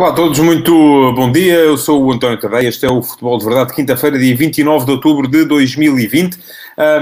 Olá a todos, muito bom dia. Eu sou o António Tadeia. Este é o Futebol de Verdade, quinta-feira, dia 29 de outubro de 2020.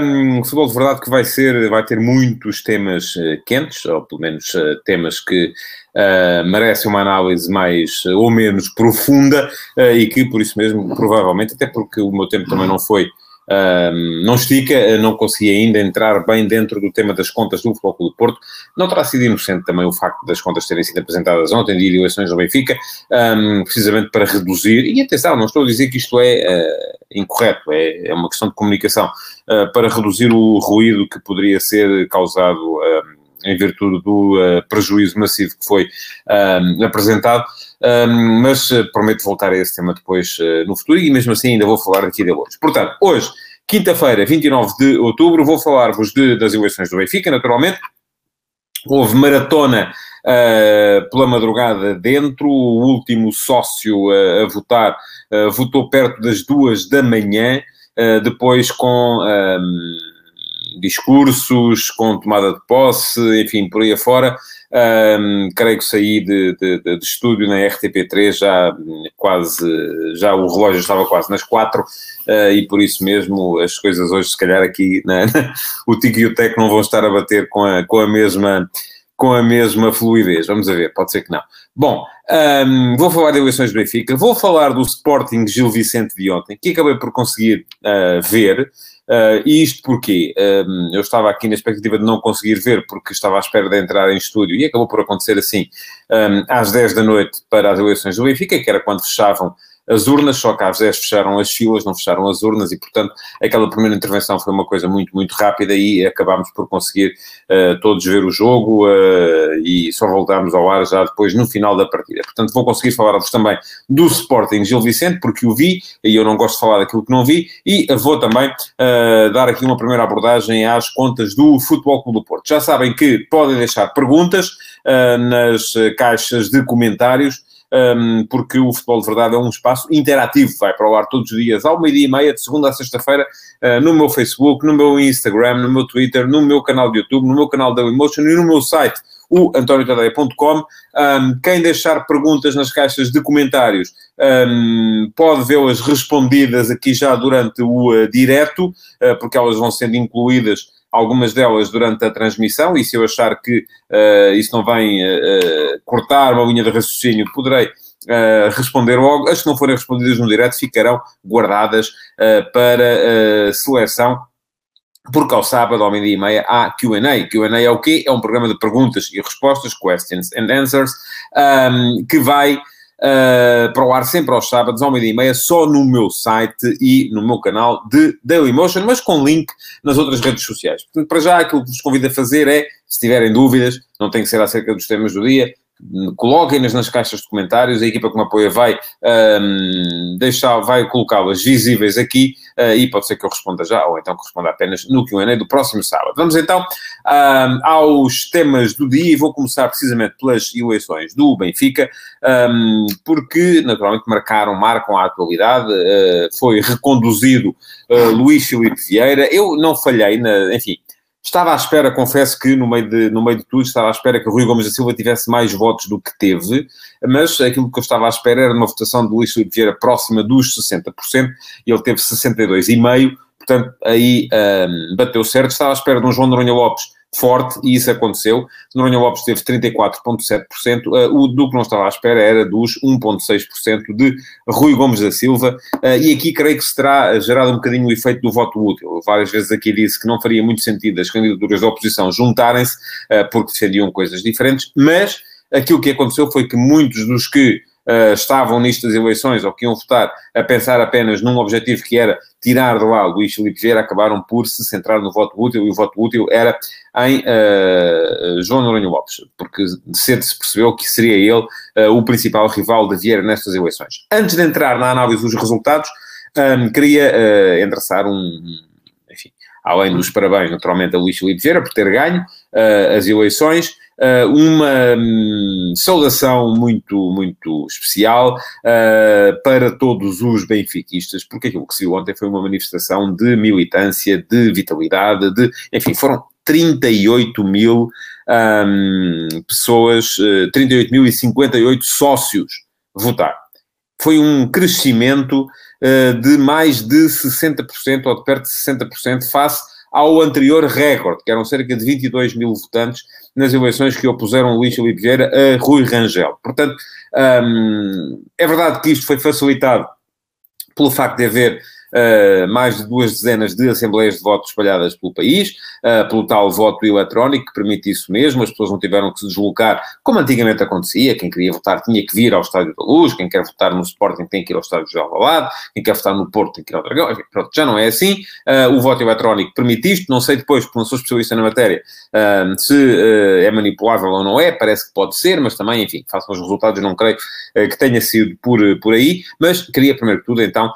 Um, futebol de Verdade que vai ser, vai ter muitos temas uh, quentes, ou pelo menos uh, temas que uh, merecem uma análise mais ou menos profunda e que, por isso mesmo, provavelmente, até porque o meu tempo também não foi um, não estica, não consegui ainda entrar bem dentro do tema das contas do Futebol Clube do Porto. Não terá sido inocente também o facto das contas terem sido apresentadas ontem, de eleições do Benfica, um, precisamente para reduzir, e atenção, não estou a dizer que isto é uh, incorreto, é, é, uma questão de comunicação, uh, para reduzir o ruído que poderia ser causado uh, em virtude do prejuízo massivo que foi apresentado. Um, mas uh, prometo voltar a esse tema depois uh, no futuro e mesmo assim ainda vou falar aqui dele hoje. Portanto, hoje, quinta-feira, 29 de outubro, vou falar-vos de, das eleições do Benfica, naturalmente. Houve maratona uh, pela madrugada dentro, o último sócio a votar votou perto das duas da manhã, depois com discursos, com tomada de posse, enfim, por aí afora. Um, creio que saí de, de, de, estúdio na RTP3 já quase, já o relógio estava quase nas quatro uh, e por isso mesmo as coisas hoje, se calhar aqui, na, o Tico e o Tec não vão estar a bater com a, com a mesma com a mesma fluidez. Vamos ver, pode ser que não. Bom, um, vou falar de eleições do Benfica, vou falar do Sporting Gil Vicente de ontem, que acabei por conseguir uh, ver. Uh, e isto porque um, eu estava aqui na expectativa de não conseguir ver, porque estava à espera de entrar em estúdio, e acabou por acontecer assim, um, às 10 da noite para as eleições do Benfica, que era quando fechavam as urnas, só que às 10 fecharam as filas, não fecharam as urnas, e portanto aquela primeira intervenção foi uma coisa muito, muito rápida e acabámos por conseguir uh, todos ver o jogo uh, e só voltámos ao ar já depois no final da partida. Portanto, vou conseguir falar-vos também do Sporting Gil Vicente, porque o vi e eu não gosto de falar daquilo que não vi, e vou também uh, dar aqui uma primeira abordagem às contas do Futebol Clube do Porto. Já sabem que podem deixar perguntas nas caixas de comentários um, porque o Futebol de Verdade é um espaço interativo, vai para o ar todos os dias, ao meio-dia e meia, de segunda a sexta-feira, uh, no meu Facebook, no meu Instagram, no meu Twitter, no meu canal de YouTube, no meu canal da Emotion e no meu site, o antoniotadeia.com. Um, quem deixar perguntas nas caixas de comentários um, pode vê-las respondidas aqui já durante o uh, direto, uh, porque elas vão sendo incluídas algumas delas durante a transmissão, e se eu achar que uh, isso não vem uh, cortar uma linha de raciocínio, poderei uh, responder logo. As que não forem respondidas no direto ficarão guardadas para seleção porque ao sábado, ao meio-dia e meia, há Q&A. Q&A é o quê? É um programa de perguntas e respostas, questions and answers, um, que vai uh, para o ar sempre aos sábados, ao meio-dia e meia, só no meu site e no meu canal de Dailymotion, mas com link nas outras redes sociais. Portanto, para já, aquilo que vos convido a fazer é, se tiverem dúvidas, não tem que ser acerca dos temas do dia, coloquem-nas nas caixas de comentários, a equipa que me apoia vai um, deixar, vai colocá-las visíveis aqui uh, e pode ser que eu responda já, ou então que responda apenas no Q&A do próximo sábado. Vamos então um, aos temas do dia e vou começar precisamente pelas eleições do Benfica, um, porque naturalmente marcaram, marcam a atualidade, uh, foi reconduzido uh, Luís Filipe Vieira, eu não falhei, na, enfim, Estava à espera, confesso que no meio, de, no meio de tudo, estava à espera que Rui Gomes da Silva tivesse mais votos do que teve, mas aquilo que eu estava à espera era uma votação de Luís Filipe Vieira próxima dos 60%, e ele teve 62,5%, portanto, aí um, bateu certo. Estava à espera de um João Noronha Lopes forte, e isso aconteceu. Noronha Lopes teve 34,7%, uh, o do que não estava à espera era dos 1,6% de Rui Gomes da Silva, uh, e aqui creio que se terá gerado um bocadinho o efeito do voto útil. Várias vezes aqui disse que não faria muito sentido as candidaturas da oposição juntarem-se, uh, porque defendiam coisas diferentes, mas aquilo que aconteceu foi que muitos dos que uh, estavam nestas eleições ou que iam votar a pensar apenas num objetivo que era tirar de lá Luís Filipe Vieira, acabaram por se centrar no voto útil e o voto útil era em uh, João Noronha Lopes, porque cedo se percebeu que seria ele uh, o principal rival de Vieira nestas eleições. Antes de entrar na análise dos resultados, um, queria uh, endereçar um, enfim, além dos parabéns naturalmente a Luís Filipe Vieira por ter ganho as eleições, uma um, saudação muito, muito especial uh, para todos os benfiquistas, porque aquilo que se viu ontem foi uma manifestação de militância, de vitalidade, de, enfim, foram 38 mil um, pessoas, uh, 38.058 sócios votar. Foi um crescimento uh, de mais de 60%, ou de perto de 60%, face ao anterior recorde, que eram cerca de 22 mil votantes nas eleições que opuseram Luís Filipe Vieira a Rui Rangel. Portanto, um, é verdade que isto foi facilitado pelo facto de haver uh, mais de duas dezenas de assembleias de voto espalhadas pelo país, uh, pelo tal voto eletrónico que permite isso mesmo, as pessoas não tiveram que se deslocar, como antigamente acontecia, quem queria votar tinha que vir ao Estádio da Luz, quem quer votar no Sporting tem que ir ao Estádio de Alvalade, quem quer votar no Porto tem que ir ao Dragão, enfim, pronto, já não é assim, uh, o voto eletrónico permite isto, não sei depois, porque não sou especialista na matéria, se é manipulável ou não é, parece que pode ser, mas também, enfim, façam os resultados, não creio que tenha sido por, por aí, mas queria primeiro que tudo então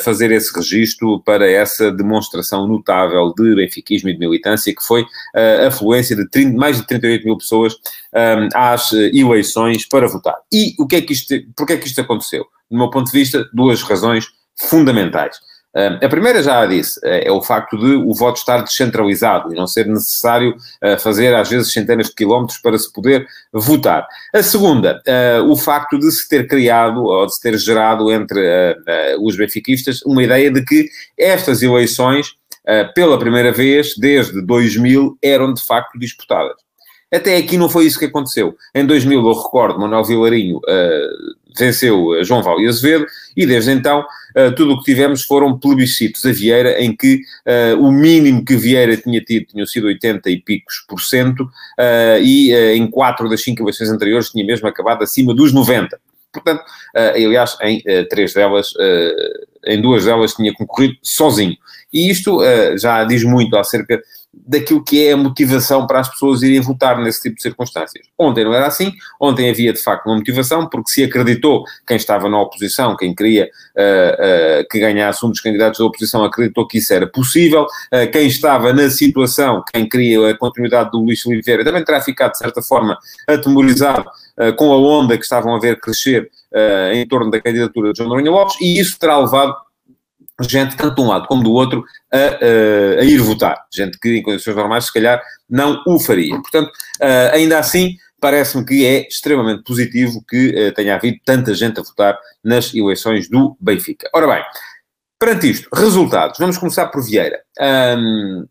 fazer esse registro para essa demonstração notável de benfiquismo e de militância, que foi a afluência de 30, mais de 38 mil pessoas um, às eleições para votar. E o que é que isto, porque é que isto aconteceu? Do meu ponto de vista, duas razões fundamentais. A primeira, já a disse, é, é o facto de o voto estar descentralizado e não ser necessário fazer, às vezes, centenas de quilómetros para se poder votar. A segunda, o facto de se ter criado, ou de se ter gerado entre os benfiquistas, uma ideia de que estas eleições, pela primeira vez, desde 2000, eram de facto disputadas. Até aqui não foi isso que aconteceu. Em 2000, eu recordo, Manuel Vilarinho venceu João Val e Azevedo, e desde então uh, tudo o que tivemos foram plebiscitos a Vieira, em que uh, o mínimo que Vieira tinha tido tinham sido 80 e picos por cento, e em quatro das cinco eleições anteriores tinha mesmo acabado acima dos 90. Portanto, aliás, em três delas, em duas delas tinha concorrido sozinho. E isto já diz muito acerca daquilo que é a motivação para as pessoas irem votar nesse tipo de circunstâncias. Ontem não era assim, ontem havia de facto uma motivação, porque se acreditou, quem estava na oposição, quem queria uh, uh, que ganhasse um dos candidatos da oposição, acreditou que isso era possível, uh, quem estava na situação, quem queria a continuidade do Luís Oliveira, também terá ficado de certa forma atemorizado com a onda que estavam a ver crescer em torno da candidatura de João Noronha Lopes, e isso terá levado gente, tanto de um lado como do outro, a, a, a, ir votar. Gente que, em condições normais, se calhar não o faria. Portanto, uh, ainda assim, parece-me que é extremamente positivo que uh, tenha havido tanta gente a votar nas eleições do Benfica. Ora bem, perante isto, resultados. Vamos começar por Vieira. Um,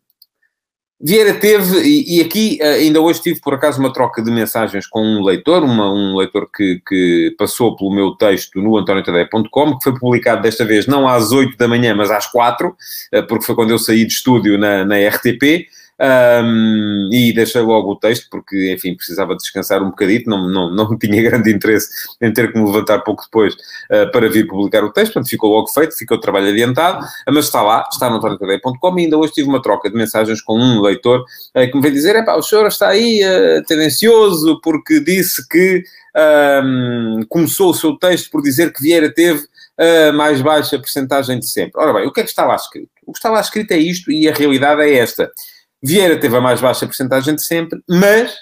Vieira teve, e, e, aqui eh, ainda hoje tive por acaso uma troca de mensagens com um leitor, uma, um leitor que, que, passou pelo meu texto no antoniotadeia.com, que foi publicado desta vez não às 8 da manhã, mas às 4, eh, porque foi quando eu saí de estúdio na, na RTP. Um, e deixei logo o texto, porque, enfim, precisava descansar um bocadito, não, não, não tinha grande interesse em ter que me levantar pouco depois uh, para vir publicar o texto, portanto ficou logo feito, ficou o trabalho adiantado, mas está lá, está no antoniotadeia.com e ainda hoje tive uma troca de mensagens com um leitor uh, que me veio dizer, pá, o senhor está aí uh, tendencioso porque disse que um, começou o seu texto por dizer que Vieira teve a mais baixa percentagem de sempre. Ora bem, o que é que está lá escrito? O que está lá escrito é isto e a realidade é esta. Vieira teve a mais baixa porcentagem de sempre, mas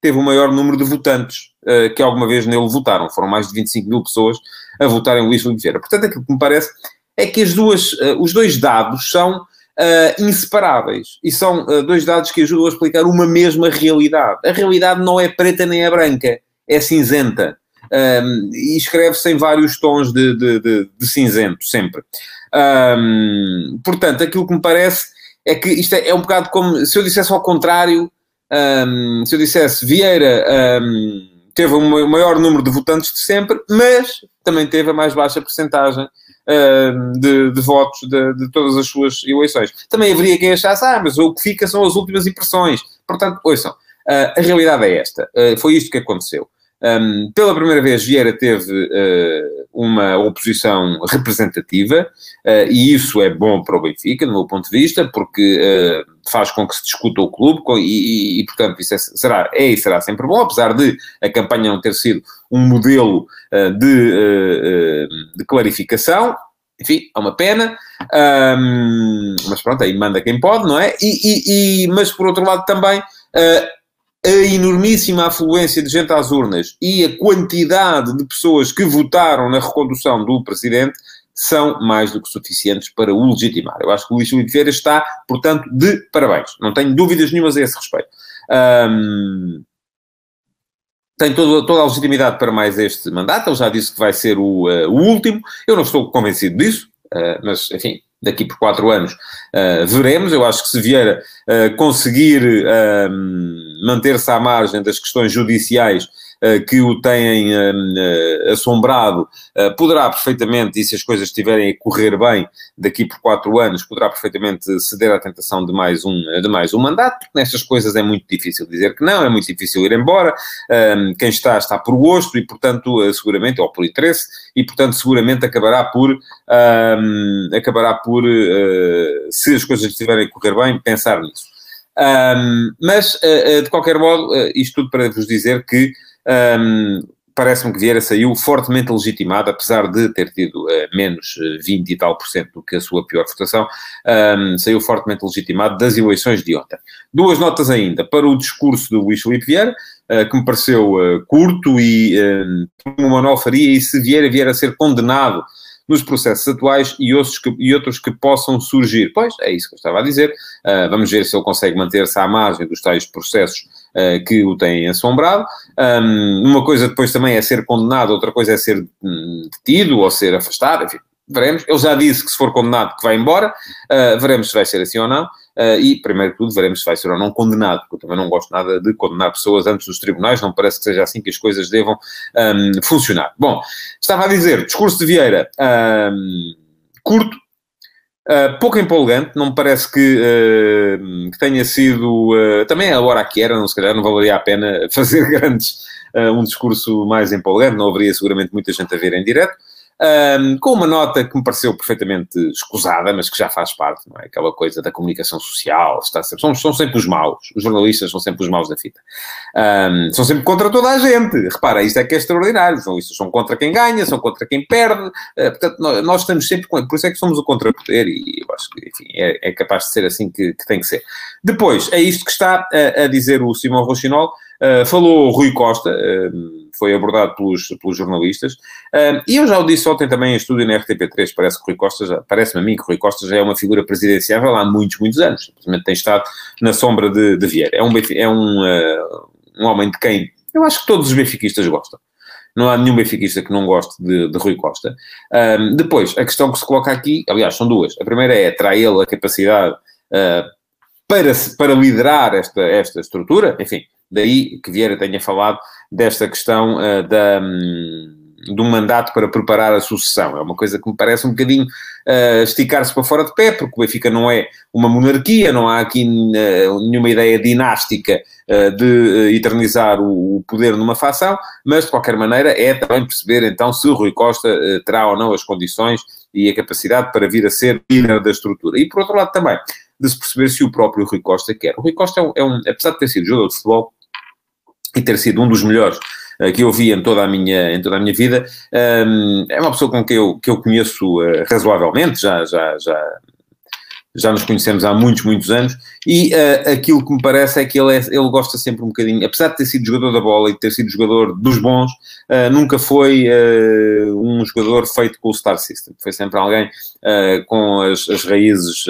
teve o maior número de votantes uh, que alguma vez nele votaram. Foram mais de 25 mil pessoas a votarem em Luís Filipe Vieira. Portanto, aquilo que me parece é que as duas, uh, os dois dados são uh, inseparáveis. E são dois dados que ajudam a explicar uma mesma realidade. A realidade não é preta nem é branca, é cinzenta. Um, e escreve-se em vários tons de, de, de, de cinzento, sempre. Um, portanto, aquilo que me parece é que isto é, é um bocado como se eu dissesse ao contrário, um, se eu dissesse Vieira um, teve o maior número de votantes de sempre, mas também teve a mais baixa porcentagem um, de, de, votos de, de, todas as suas eleições. Também haveria quem achasse, ah, mas o que fica são as últimas impressões. Portanto, ouçam, uh, a realidade é esta. Uh, foi isto que aconteceu. Um, pela primeira vez, Vieira teve uh, uma oposição representativa, uh, e isso é bom para o Benfica, do meu ponto de vista, porque uh, faz com que se discuta o clube, com, e, e, e, portanto, isso é, será, é e será sempre bom, apesar de a campanha não ter sido um modelo de, de, clarificação. Enfim, é uma pena, um, mas pronto, aí manda quem pode, não é? E, mas por outro lado também a enormíssima afluência de gente às urnas e a quantidade de pessoas que votaram na recondução do presidente são mais do que suficientes para o legitimar. Eu acho que o Luís Filipe Vieira está, portanto, de parabéns. Não tenho dúvidas nenhumas a esse respeito. Um, tem toda, toda, a legitimidade para mais este mandato. Ele já disse que vai ser o, uh, o último. Eu não estou convencido disso, uh, mas, enfim, daqui por quatro anos uh, veremos. Eu acho que se Vieira conseguir manter-se à margem das questões judiciais que o têm eh, eh, assombrado, poderá perfeitamente, e se as coisas estiverem a correr bem daqui por quatro anos, poderá perfeitamente ceder à tentação de mais um, de mais um mandato, porque nestas coisas é muito difícil dizer que não, é muito difícil ir embora, quem está, está por gosto e, portanto, seguramente, ou por interesse, e, portanto, seguramente acabará por, acabará por, se as coisas estiverem a correr bem, pensar nisso. mas, de qualquer modo, isto tudo para vos dizer que um, Parece-me que Vieira saiu fortemente legitimado, apesar de ter tido uh, menos 20 eh, e tal por cento do que a sua pior votação, um, saiu fortemente legitimado das eleições de ontem. Duas notas ainda para o discurso do Luís Filipe Vieira, uh, que me pareceu uh, curto e como uma Manuel faria, e se Vieira vier a ser condenado nos processos atuais e outros que, e outros que possam surgir. Pois, é isso que eu estava a dizer. Uh, vamos ver se ele consegue manter-se à margem dos tais processos uh, que o têm assombrado. Um, uma coisa depois também é ser condenado, outra coisa é ser hum, detido ou ser afastado, enfim, veremos. Ele já disse que se for condenado que vai embora, uh, veremos se vai ser assim ou não. Uh, e, primeiro de tudo, veremos se vai ser ou não condenado, porque eu também não gosto nada de condenar pessoas antes dos tribunais, não parece que seja assim que as coisas devam um, funcionar. Bom, estava a dizer, discurso de Vieira um, curto, Uh, pouco empolgante, não me parece que, uh, que tenha sido. Uh, também a hora que era, não, se calhar não valeria a pena fazer grandes. um discurso mais empolgante, não haveria seguramente muita gente a ver em direto um, com uma nota que me pareceu perfeitamente escusada, mas que já faz parte, não é? Aquela coisa da comunicação social, está sempre, são, são sempre os maus, os jornalistas são sempre os maus da fita. Um, são sempre contra toda a gente. Repara, isto é que é extraordinário. Os jornalistas são contra quem ganha, são contra quem perde. Uh, portanto, nós, nós, estamos sempre com. Por isso é que somos o contrapoder e eu acho que, enfim, é, é capaz de ser assim que, que, tem que ser. Depois, é isto que está a, a dizer o Simão Rochinol. Uh, falou Rui Costa, uh, foi abordado pelos, pelos jornalistas, uh, e eu já o disse ontem também em estúdio na RTP3, parece que Rui Costa, parece-me a mim que Rui Costa já é uma figura presidenciável há muitos, muitos anos, simplesmente tem estado na sombra de, de Vieira. É um, é um, um homem de quem eu acho que todos os benfiquistas gostam. Não há nenhum benfiquista que não goste de, de Rui Costa. Um, depois, a questão que se coloca aqui, aliás, são duas. A primeira é, terá ele a capacidade uh, para, para liderar esta, esta estrutura? Enfim, Daí que Vieira tenha falado desta questão uh, da, um, mandato para preparar a sucessão. É uma coisa que me parece um bocadinho uh, esticar-se para fora de pé, porque o Benfica não é uma monarquia, não há aqui uh, nenhuma ideia dinástica uh, de eternizar o, o, poder numa facção, mas de qualquer maneira é também perceber então se o Rui Costa terá ou não as condições e a capacidade para vir a ser líder da estrutura. E por outro lado também, de se perceber se o próprio Rui Costa quer. O Rui Costa é um, é um apesar de ter sido jogador de futebol, e ter sido um dos melhores uh, que eu vi em toda a minha, em toda a minha vida. É uma pessoa com quem eu, que eu conheço uh, razoavelmente, já, já, já, já nos conhecemos há muitos, muitos anos, e uh, aquilo que me parece é que ele, é, ele gosta sempre um bocadinho, apesar de ter sido jogador da bola e de ter sido jogador dos bons, uh, nunca foi uh, um jogador feito com o Star System. Foi sempre alguém com as, as raízes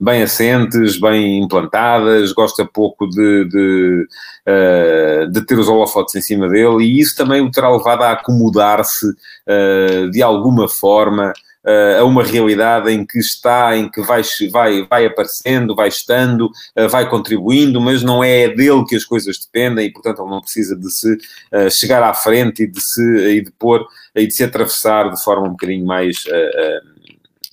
bem assentes, bem implantadas, gosta pouco de, de, uh, de ter os holofotes em cima dele, e isso também o terá levado a acomodar-se uh, de alguma forma uh, a uma realidade em que está, em que vai, vai, vai aparecendo, vai estando, vai contribuindo, mas não é dele que as coisas dependem e, portanto, ele não precisa de se chegar à frente e de se e de pôr e de se atravessar de forma um bocadinho mais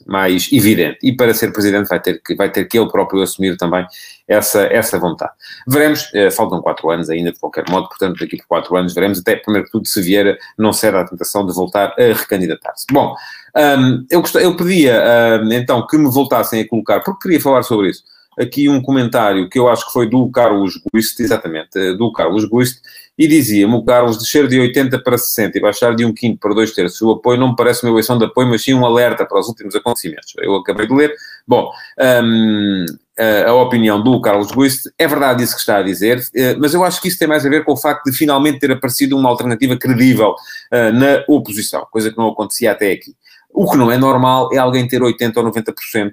mais evidente. E para ser presidente vai ter que, vai ter que ele próprio assumir também essa, essa vontade. Veremos, eh, faltam quatro anos ainda, de qualquer modo, portanto, daqui por quatro anos veremos, até primeiro que tudo, se Vieira não cede à tentação de voltar a recandidatar-se. Bom, um, eu, gost... eu pedia um, então que me voltassem a colocar, porque queria falar sobre isso, aqui um comentário que eu acho que foi do Carlos Guist, exatamente, eh, do Carlos Guist, e dizia-me o Carlos, descer de 80 para 60 e baixar de um quinto para dois terços, o apoio não me parece uma eleição de apoio, mas sim um alerta para os últimos acontecimentos. Eu acabei de ler. Bom, hum, a opinião do Carlos Guiste, é verdade isso que está a dizer, mas eu acho que isso tem mais a ver com o facto de finalmente ter aparecido uma alternativa credível na oposição, coisa que não acontecia até aqui. O que não é normal é alguém ter 80% ou 90%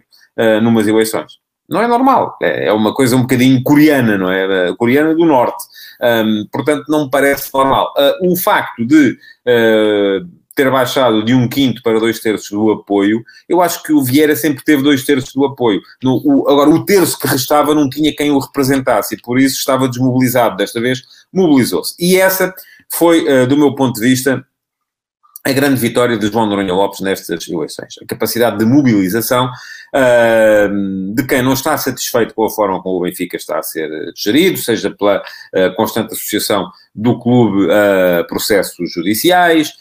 numas eleições. Não é normal, é, é uma coisa um bocadinho coreana, não é? Coreana do Norte. Um, portanto, não me parece normal. Uh, o facto de uh, ter baixado de um quinto para dois terços do apoio, eu acho que o Vieira sempre teve dois terços do apoio. No, o, agora, o terço que restava não tinha quem o representasse e por isso estava desmobilizado. Desta vez, mobilizou-se. E essa foi, uh, do meu ponto de vista, a grande vitória de João Noronha Lopes nestas eleições. A capacidade de mobilização uh, de quem não está satisfeito com a forma como o Benfica está a ser gerido, seja pela uh, constante associação do clube a processos judiciais,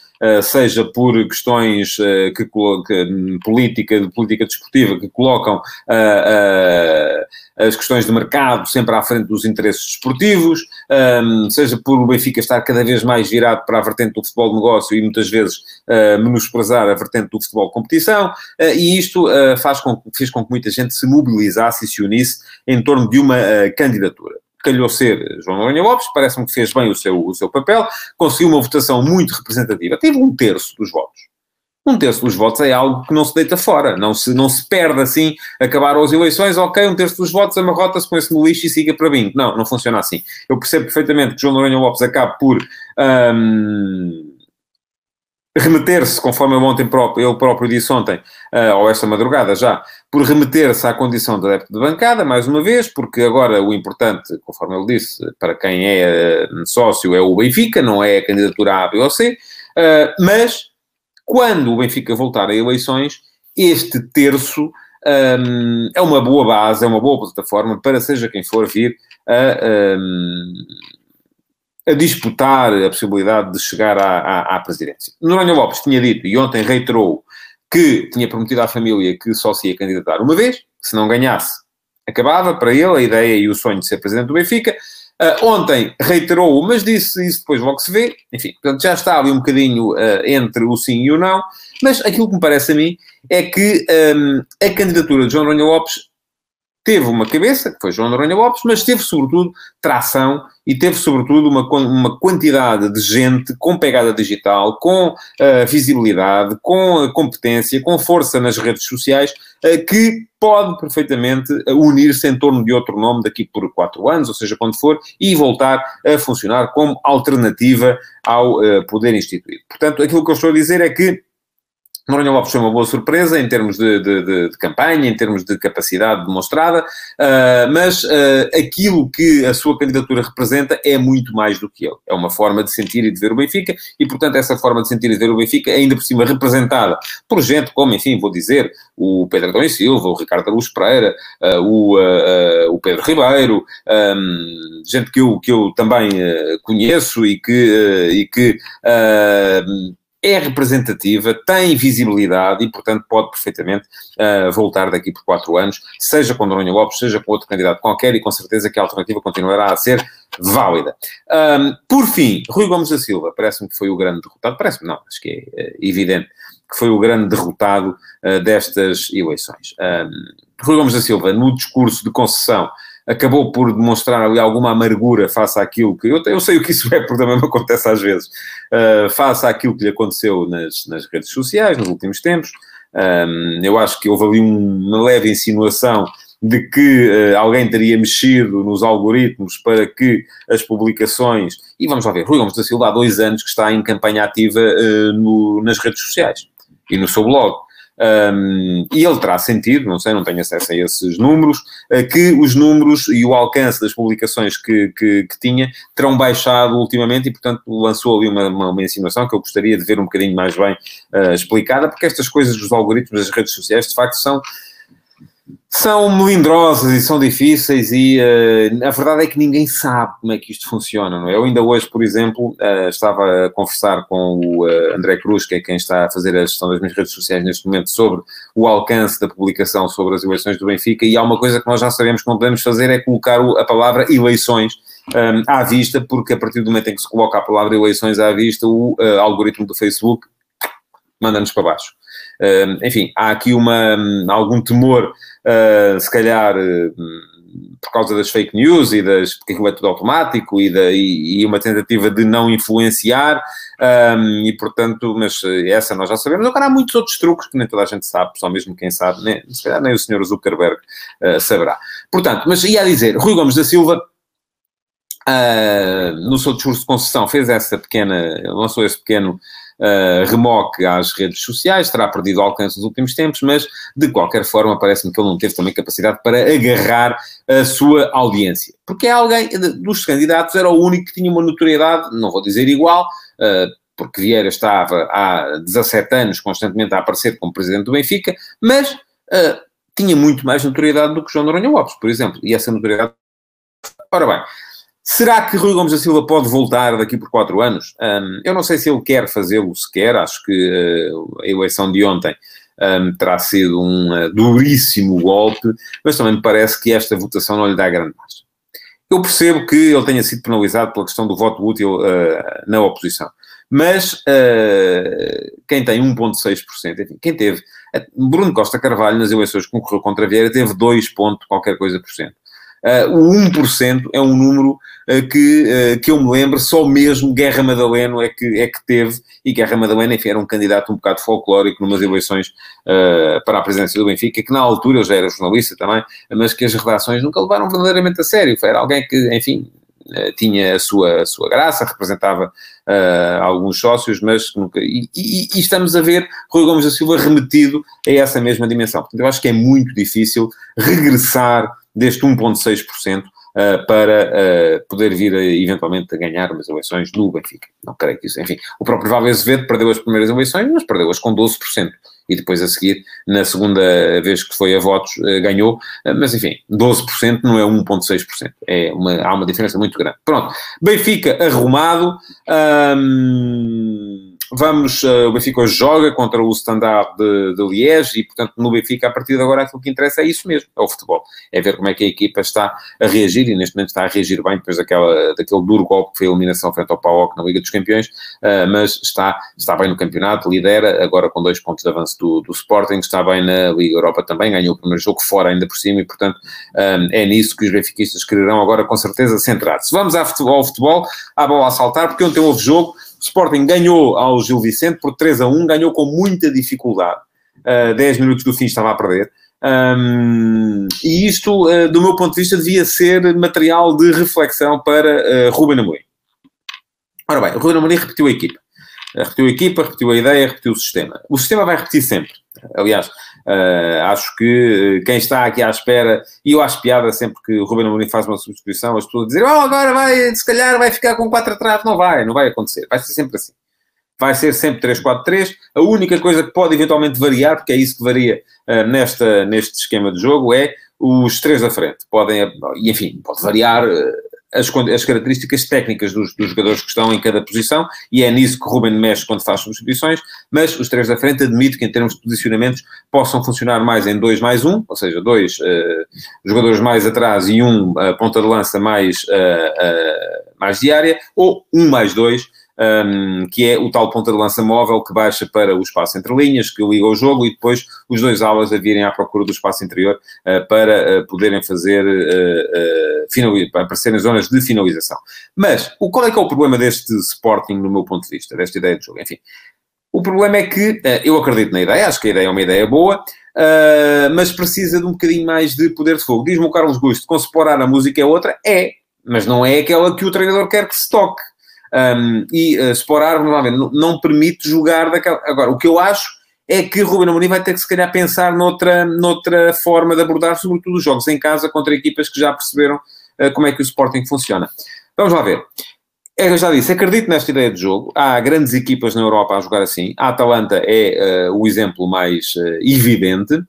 seja por questões eh, que, que, política, de política desportiva, que colocam eh, as questões de mercado sempre à frente dos interesses desportivos, ehm, seja por o Benfica estar cada vez mais virado para a vertente do futebol de negócio e muitas vezes menosprezar a vertente do futebol de competição, e isto faz com, fez com que muita gente se mobilizasse e se unisse em torno de uma candidatura calhou ser João Noronha Lopes, parece-me que fez bem o seu, o seu papel, conseguiu uma votação muito representativa, teve um terço dos votos. Um terço dos votos é algo que não se deita fora, não se, não se perde assim, acabaram as eleições, ok, um terço dos votos amarrota-se, põe-se no lixo e siga para mim. Não, não funciona assim. Eu percebo perfeitamente que João Noronha Lopes acabe por... Hum, remeter-se, conforme eu ontem próprio, eu próprio disse ontem, uh, ou esta madrugada já, por remeter-se à condição de adepto de bancada, mais uma vez, porque agora o importante, conforme ele disse, para quem é uh, sócio é o Benfica, não é a candidatura A, B ou C, uh, mas quando o Benfica voltar a eleições, este terço um, é uma boa base, é uma boa plataforma para seja quem for vir a... Um, a disputar a possibilidade de chegar à, à, à presidência. Noronha Lopes tinha dito, e ontem reiterou, que tinha prometido à família que só se ia candidatar uma vez, se não ganhasse, acabava para ele a ideia e o sonho de ser presidente do Benfica. Uh, ontem reiterou, mas disse isso depois logo se vê. Enfim, portanto, já está ali um bocadinho uh, entre o sim e o não. Mas aquilo que me parece a mim é que um, a candidatura de João Noronha Lopes teve uma cabeça, que foi João Noronha Lopes, mas teve sobretudo tração e teve sobretudo uma, uma quantidade de gente com pegada digital, com uh, visibilidade, com uh, competência, com força nas redes sociais, uh, que pode perfeitamente unir-se em torno de outro nome daqui por quatro anos, ou seja, quando for, e voltar a funcionar como alternativa ao poder instituído. Portanto, aquilo que eu estou a dizer é que Noronha Lopes foi uma boa surpresa em termos de, de, de, de campanha, em termos de capacidade demonstrada, uh, mas uh, aquilo que a sua candidatura representa é muito mais do que ele. É uma forma de sentir e de ver o Benfica, e portanto essa forma de sentir e de ver o Benfica, ainda por cima representada por gente como, enfim, vou dizer, o Pedro Adão Silva, o Ricardo Araújo Pereira, uh, o, o Pedro Ribeiro, um, gente que eu, que eu também conheço e que, e que é representativa, tem visibilidade e, portanto, pode perfeitamente uh, voltar daqui por quatro anos, seja com Noronha Lopes, seja com outro candidato qualquer, e com certeza que a alternativa continuará a ser válida. Um, por fim, Rui Gomes da Silva, parece-me que foi o grande derrotado, parece-me não, acho que é uh, evidente que foi o grande derrotado uh, destas eleições. Um, Rui Gomes da Silva, no discurso de concessão acabou por demonstrar ali alguma amargura face àquilo que. Eu, eu sei o que isso é, porque também me acontece às vezes. Uh, face àquilo que lhe aconteceu nas, nas redes sociais nos últimos tempos. Um, eu acho que houve ali um, uma leve insinuação de que uh, alguém teria mexido nos algoritmos para que as publicações. E vamos lá ver, Rui Gomes da Silva há dois anos que está em campanha ativa uh, no, nas redes sociais e no seu blog. Um, e ele terá sentido, não sei, não tenho acesso a esses números, uh, que os números e o alcance das publicações que, que, que, tinha terão baixado ultimamente e, portanto, lançou ali uma, uma, uma, insinuação que eu gostaria de ver um bocadinho mais bem uh, explicada, porque estas coisas dos algoritmos das redes sociais, de facto, são são melindrosas e são difíceis e uh, a verdade é que ninguém sabe como é que isto funciona, não é? Eu ainda hoje, por exemplo, uh, estava a conversar com o uh, André Cruz, que é quem está a fazer a gestão das minhas redes sociais neste momento, sobre o alcance da publicação sobre as eleições do Benfica e há uma coisa que nós já sabemos que não podemos fazer é colocar a palavra eleições um, à vista, porque a partir do momento em que se coloca a palavra eleições à vista, o algoritmo do Facebook manda-nos para baixo. Enfim, há aqui uma, algum temor, se calhar por causa das fake news e das porque aquilo é tudo automático e, da, e, e uma tentativa de não influenciar um, e portanto, mas eh, essa nós já sabemos. Agora há muitos outros truques que nem toda a gente sabe, só mesmo quem sabe, nem, se calhar nem o senhor Zuckerberg uh, saberá. Portanto, mas ia dizer, Rui Gomes da Silva Uh, no seu discurso de concessão fez essa pequena, lançou esse pequeno uh, remoque às redes sociais, terá perdido alcance nos últimos tempos, mas de qualquer forma parece-me que ele não teve também capacidade para agarrar a sua audiência. Porque é alguém, dos candidatos, era o único que tinha uma notoriedade, não vou dizer igual, uh, porque Vieira estava há 17 anos constantemente a aparecer como presidente do Benfica, mas uh, tinha muito mais notoriedade do que João Noronha Lopes, por exemplo, e essa notoriedade... Ora bem, Será que Rui Gomes da Silva pode voltar daqui por quatro anos? Um, eu não sei se ele quer fazê-lo sequer, acho que uh, a eleição de ontem um, terá sido um uh, duríssimo golpe, mas também me parece que esta votação não lhe dá grande margem. Eu percebo que ele tenha sido penalizado pela questão do voto útil uh, na oposição, mas quem tem 1,6%, enfim, quem teve. Bruno Costa Carvalho, nas eleições que concorreu contra Vieira, teve 2, qualquer coisa por cento. Uh, o 1% é um número uh, que, uh, que eu me lembro, só mesmo Guerra Madaleno é que, é que teve, e Guerra Madaleno, enfim, era um candidato um bocado folclórico numas eleições para a presidência do Benfica, que na altura eu já era jornalista também, mas que as redações nunca levaram verdadeiramente a sério. Era alguém que, enfim, tinha a sua, a sua graça, representava uh, alguns sócios, mas nunca. E, e, e, estamos a ver Rui Gomes da Silva remetido a essa mesma dimensão. Portanto, eu acho que é muito difícil regressar deste 1,6% uh, para uh, poder vir a, eventualmente a ganhar umas eleições no Benfica. Não creio que isso. Enfim, o próprio Valve Azevedo perdeu as primeiras eleições, mas perdeu-as com 12%. E depois a seguir, na segunda vez que foi a votos, uh, ganhou. mas enfim, 12% não é 1,6%. É uma, há uma diferença muito grande. Pronto. Benfica arrumado. Um, Vamos, uh, o Benfica hoje joga contra o Standard de, de Liège e, portanto, no Benfica, a partir de agora, aquilo que interessa é isso mesmo, é o futebol. É ver como é que a equipa está a reagir e, neste momento, está a reagir bem depois daquela, daquele duro golpe que foi a eliminação frente ao PAOC na Liga dos Campeões, uh, mas está, está bem no campeonato, lidera, agora com dois pontos de avanço do, do Sporting, está bem na Liga Europa também, ganhou o primeiro jogo fora ainda por cima e, portanto, um, eh, é nisso que os benfiquistas quererão agora, com certeza, centrar-se. Vamos ao futebol, ao futebol, à bola a saltar, porque ontem houve jogo, Sporting ganhou ao Gil Vicente por 3 a 1, ganhou com muita dificuldade. Uh, ah, 10 minutos do fim estava a perder. Um, e isto, uh, do meu ponto de vista, devia ser material de reflexão para uh, Ruben Amorim. Ora bem, o Ruben Amorim repetiu a equipa. Repetiu a equipa, repetiu a ideia, repetiu o sistema. O sistema vai repetir sempre. Aliás, uh, acho que eh, quem está aqui à espera, e eu acho piada sempre que o Ruben Amorim faz uma substituição, as pessoas dizem, oh, agora vai, se calhar vai ficar com 4 atrás. Não vai, não vai acontecer. Vai ser sempre assim. Vai ser sempre 3-4-3. A única coisa que pode eventualmente variar, porque é isso que varia uh, nesta, neste esquema de jogo, é os três da frente. Podem, e enfim, pode variar uh, as, as características técnicas dos, dos, jogadores que estão em cada posição, e é nisso que Ruben mexe quando faz substituições, mas os três da frente admito que em termos de posicionamentos possam funcionar mais em 2 mais 1, um, ou seja, dois uh, jogadores mais atrás e um uh, ponta de lança mais, uh, mais diária, ou um mais dois, um, que é o tal ponta de lança móvel que baixa para o espaço entre linhas, que liga o jogo e depois os dois alas a virem à procura do espaço interior uh, para uh, poderem fazer, uh, para aparecerem zonas de finalização. Mas o, qual é que é o problema deste Sporting, no meu ponto de vista, desta ideia de jogo? Enfim, o problema é que eu acredito na ideia, acho que a ideia é uma ideia boa, mas precisa de um bocadinho mais de poder de fogo. Diz-me o Carlos Gusto, com separar a música é outra? É, mas não é aquela que o treinador quer que se toque. Um, e uh, Sporar, normalmente, não, não, permite jogar daquela. Agora, o que eu acho é que Ruben Amorim vai ter que, se calhar, pensar noutra, noutra forma de abordar, sobretudo os jogos em casa contra equipas que já perceberam uh, como é que o Sporting funciona. Vamos lá ver. É, eu já disse, acredito nesta ideia de jogo. Há grandes equipas na Europa a jogar assim. A Atalanta é uh, o exemplo mais evidente.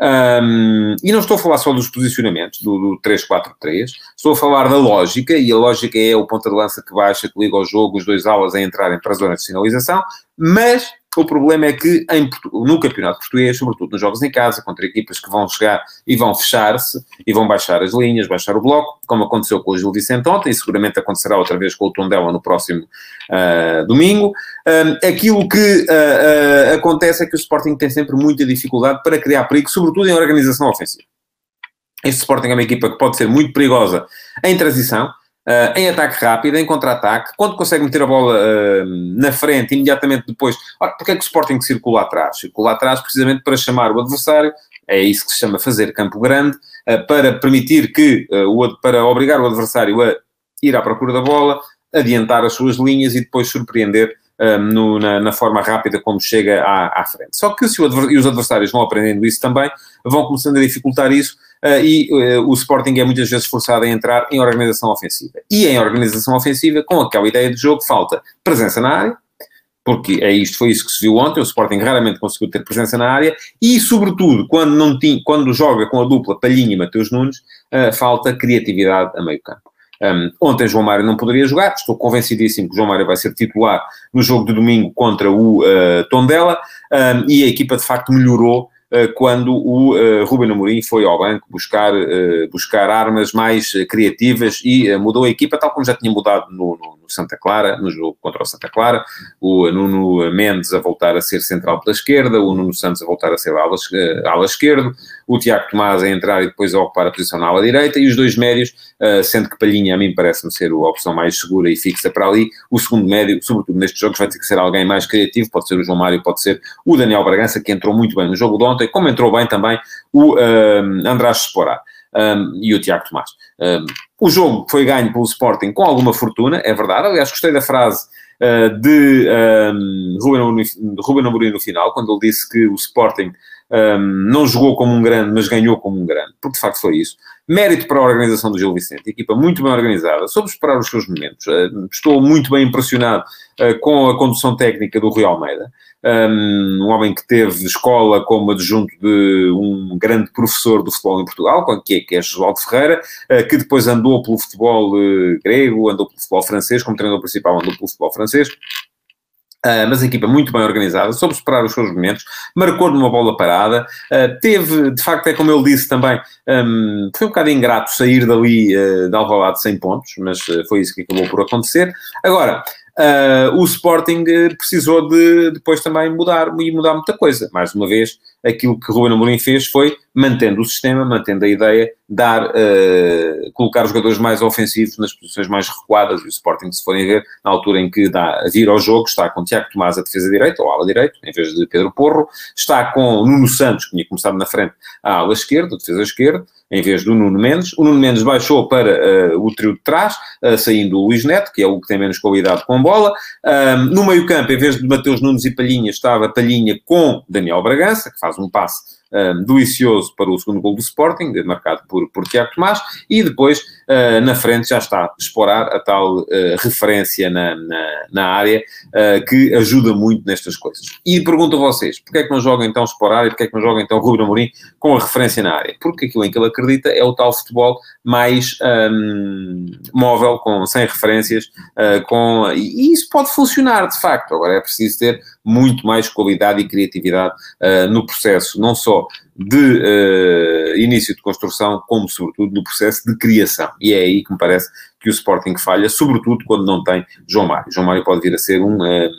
Um, e não estou a falar só dos posicionamentos, do, do 3-4-3, estou a falar da lógica, e a lógica é o ponta de lança que baixa, que liga ao jogo, os dois alas a entrarem para a zona de sinalização, mas O problema é que em, no campeonato português, sobretudo nos jogos em casa, contra equipas que vão chegar e vão fechar-se e vão baixar as linhas, baixar o bloco, como aconteceu com o Gil Vicente ontem e seguramente acontecerá outra vez com o Tondela no próximo uh, domingo. Aquilo que uh, uh, acontece é que o Sporting tem sempre muita dificuldade para criar perigo, sobretudo em organização ofensiva. Este Sporting é uma equipa que pode ser muito perigosa em transição, Uh, em ataque rápido, em contra-ataque, quando consegue meter a bola uh, na frente, imediatamente depois. Ora, porque é que o Sporting circula atrás? Circula atrás precisamente para chamar o adversário, é isso que se chama fazer campo grande, uh, para permitir que, o, para obrigar o adversário a ir à procura da bola, adiantar as suas linhas e depois surpreender no, na, na, forma rápida como chega à, à frente. Só que se e os adversários vão aprendendo isso também, vão começando a dificultar isso uh, e uh, o Sporting é muitas vezes forçado a entrar em organização ofensiva. E em organização ofensiva, com aquela ideia de jogo, falta presença na área, porque é isto, foi isso que se viu ontem, o Sporting raramente conseguiu ter presença na área, e sobretudo, quando, não tinha, quando joga com a dupla Palhinha e Mateus Nunes, uh, falta criatividade a meio campo. Um, ontem João Mário não poderia jogar, estou convencidíssimo que João Mário vai ser titular no jogo de domingo contra o uh, Tondela, um, e a equipa de facto melhorou uh, quando o uh, Ruben Amorim foi ao banco buscar, buscar armas mais criativas e mudou a equipa, tal como já tinha mudado no, no, Santa Clara, no jogo contra o Santa Clara, o Nuno Mendes a voltar a ser central pela esquerda, o Nuno Santos a voltar a ser ala, ala esquerdo, o Tiago Tomás a entrar e depois a ocupar a posição na ala direita, e os dois médios, uh, sendo que Palhinha a mim parece-me ser a opção mais segura e fixa para ali, o segundo médio, sobretudo nestes jogos, vai ter que ser alguém mais criativo, pode ser o João Mário, pode ser o Daniel Bragança, que entrou muito bem no jogo de ontem, como entrou bem também o uh, András Sporá. Um, e o Tiago Tomás. Um, o jogo foi ganho pelo Sporting com alguma fortuna, é verdade. Aliás, gostei da frase uh, de um, Ruben Amorim no final, quando ele disse que o Sporting um, não jogou como um grande, mas ganhou como um grande, porque de facto foi isso. Mérito para a organização do Gil Vicente, equipa muito bem organizada, soube esperar os seus momentos. Uh, estou muito bem impressionado uh, com a condução técnica do Rui Almeida, um, um, homem que teve escola como adjunto de um grande professor do futebol em Portugal, que é, que é Josualdo Ferreira, uh, que depois andou pelo futebol grego, andou pelo futebol francês, como treinador principal andou pelo futebol francês. Uh, mas a equipa muito bem organizada, soube superar os seus momentos, marcou numa bola parada, uh, teve, de facto, é como ele disse também, um, foi um bocado ingrato sair dali uh, de Alvalade sem pontos, mas foi isso que acabou por acontecer. Agora, o Sporting eh, precisou de depois também mudar e mudar muita coisa. Mais uma vez, aquilo que Ruben Amorim fez foi, mantendo o sistema, mantendo a ideia, dar, uh, colocar os jogadores mais ofensivos nas posições mais recuadas. E o Sporting, se forem ver, na altura em que dá a vir ao jogo, está com Tiago Tomás a defesa direita, ou ala direita, em vez de Pedro Porro, está com Nuno Santos, que tinha começado na frente, a ala esquerda, a defesa esquerda, em vez do Nuno Mendes. O Nuno Mendes baixou para uh, o trio de trás, uh, saindo o Luís Neto, que é o que tem menos qualidade com bola. no meio campo, em vez de Mateus Nunes e Palhinha, estava Palhinha com Daniel Bragança, que faz um passe um, delicioso para o segundo gol do Sporting, marcado por, por Tiago Tomás, e depois uh, na frente já está explorar a tal uh, referência na, na, na área uh, que ajuda muito nestas coisas. E pergunto a vocês, porquê é que não joga então explorar e porquê é que não joga então Ruben Amorim com a referência na área? Porque aquilo em que ele acredita é o tal futebol mais um, móvel, com, sem referências, com, e, isso pode funcionar de facto, agora é preciso ter muito mais qualidade e criatividade no processo, não só de uh, início de construção, como sobretudo no processo de criação. E é aí que me parece que o Sporting falha, sobretudo quando não tem João Mário. João Mário pode vir a ser um uh,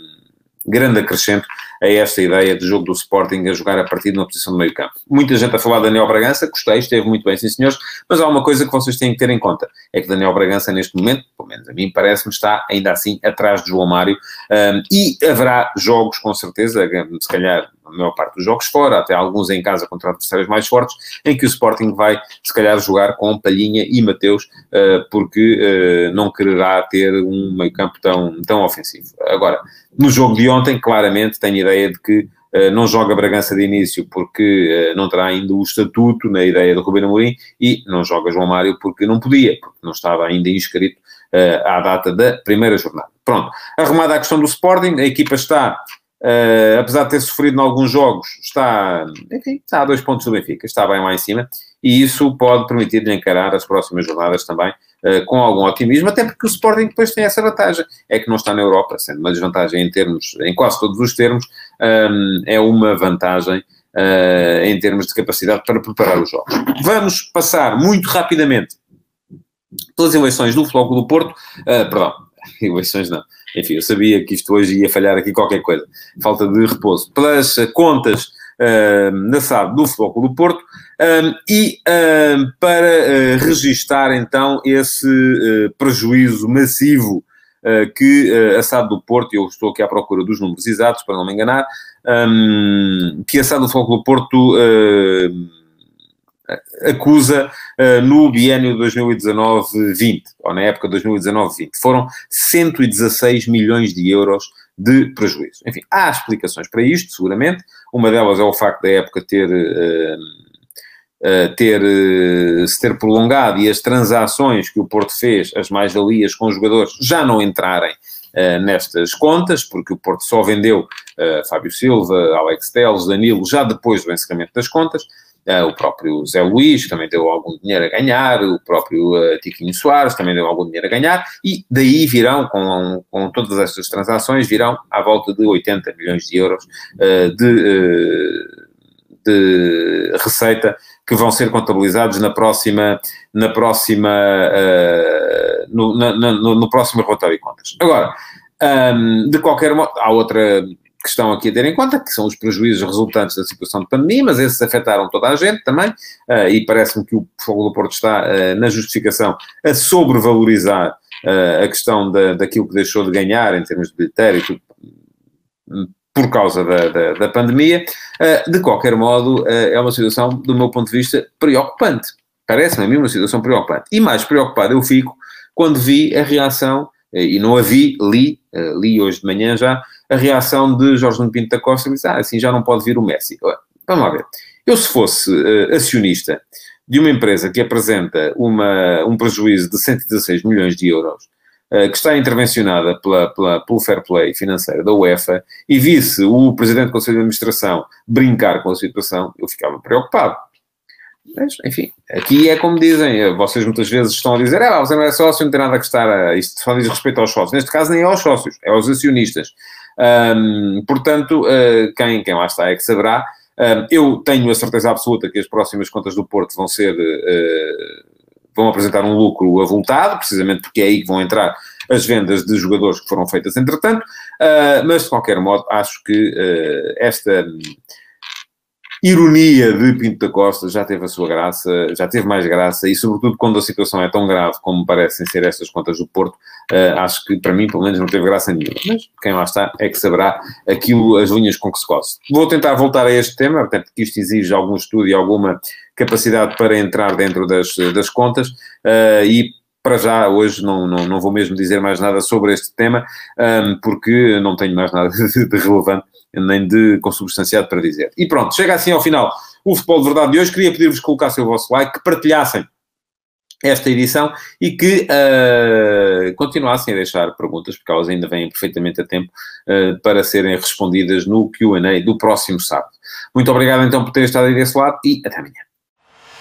grande acrescento a esta ideia de jogo do Sporting a jogar a partir de uma posição de meio campo. Muita gente a falar de Daniel Bragança, gostei, esteve muito bem, sim senhores, mas há uma coisa que vocês têm que ter em conta, é que Daniel Bragança neste momento, pelo menos a mim parece-me, está ainda assim atrás de João Mário, um, e haverá jogos com certeza, se calhar a maior parte dos jogos fora, até alguns em casa contra adversários mais fortes, em que o Sporting vai, se calhar, jogar com Palhinha e Mateus, uh, porque uh, não quererá ter um meio campo tão, tão ofensivo. Agora, no jogo de ontem, claramente, tenho ideia de que uh, não joga Bragança de início porque uh, não terá ainda o estatuto na ideia do Rubén Amorim e não joga João Mário porque não podia, porque não estava ainda inscrito uh, à data da primeira jornada. Pronto, arrumada a questão do Sporting, a equipa está Uh, apesar de ter sofrido em alguns jogos, está, enfim, está a dois pontos do Benfica, está bem lá em cima, e isso pode permitir-lhe encarar as próximas jornadas também uh, com algum otimismo, até porque o Sporting depois tem essa vantagem, é que não está na Europa, sendo uma desvantagem em termos, em quase todos os termos, um, é uma vantagem uh, em termos de capacidade para preparar os jogos. Vamos passar muito rapidamente pelas eleições do Futebol do Porto, perdão, eleições não, enfim, eu sabia que isto hoje ia falhar aqui qualquer coisa, falta de repouso, pelas contas uh, na SAD do Futebol do Porto, um, e um, para uh, registar então esse uh, prejuízo massivo uh, que a SAD do Porto, e eu estou aqui à procura dos números exatos para não me enganar, um, que a SAD do Futebol do Porto acusa uh, no biênio 2019-20, ou na época 2019-20. Foram 116 milhões de euros de prejuízo. Enfim, há explicações para isto, seguramente. Uma delas é o facto da época ter. Uh, Uh, ter, uh, se ter prolongado e as transações que o Porto fez, as mais-valias com os jogadores, já não entrarem uh, nestas contas, porque o Porto só vendeu Fábio Silva, Alex Teles, Danilo, já depois do encerramento das contas, Uh, o próprio Zé Luís também deu algum dinheiro a ganhar, o próprio uh, Tiquinho Soares também deu algum dinheiro a ganhar, e daí virão, com, com todas estas transações, virão à volta de 80 milhões de euros uh, de, de receita que vão ser contabilizados na próxima, na próxima, no, na, no, no, próximo relatório de contas. Agora, um, de qualquer modo, há outra questão aqui a ter em conta, que são os prejuízos resultantes da situação de pandemia, mas esses afetaram toda a gente também, uh, e parece-me que o Fogo do Porto está uh, na justificação a sobrevalorizar uh, a questão da, daquilo que deixou de ganhar em termos de bilheteiro e tudo, por causa da, da, da pandemia. de qualquer modo, é uma situação, do meu ponto de vista, preocupante. Parece-me a mim uma situação preocupante. E mais preocupado eu fico quando vi a reação, e não a vi, li, li hoje de manhã já, a reação de Jorge Nuno Pinto da Costa, que disse, ah, assim já não pode vir o Messi. Vamos lá ver. Eu, se fosse uh, acionista de uma empresa que apresenta uma, um prejuízo de 116 milhões de euros, uh, que está intervencionada pela, pela, pelo fair play financeiro da UEFA, e visse o Presidente do Conselho de Administração brincar com a situação, eu ficava preocupado. Mas, enfim, aqui é como dizem, eh, vocês muitas vezes estão a dizer, ah, você não é sócio, não tem nada a gostar, isto só diz respeito aos sócios. Neste caso nem é aos sócios, é aos acionistas. Um, portanto, uh, quem, quem lá está é que saberá. Um, eu tenho a certeza absoluta que as próximas contas do Porto vão ser. Uh, vão apresentar um lucro avultado, precisamente porque é aí que vão entrar as vendas de jogadores que foram feitas entretanto, uh, mas de qualquer modo acho que uh, esta ironia de Pinto da Costa já teve a sua graça, já teve mais graça, e sobretudo quando a situação é tão grave como parecem ser estas contas do Porto, uh, acho que para mim, pelo menos, não teve graça nenhuma. Mas quem lá está é que saberá aquilo, as linhas com que se coce. Vou tentar voltar a este tema, até porque isto exige algum estudo e alguma capacidade para entrar dentro das, das contas, uh, e para já, hoje, não, não, não vou mesmo dizer mais nada sobre este tema, um, porque não tenho mais nada de relevante nem de consubstanciado para dizer. E pronto, chega assim ao final o Futebol de Verdade de hoje. Queria pedir-vos que colocassem o vosso like, que partilhassem esta edição e que uh, continuassem a deixar perguntas, porque elas ainda vêm perfeitamente a tempo uh, para serem respondidas no QA do próximo sábado. Muito obrigado então por terem estado aí desse lado e até amanhã.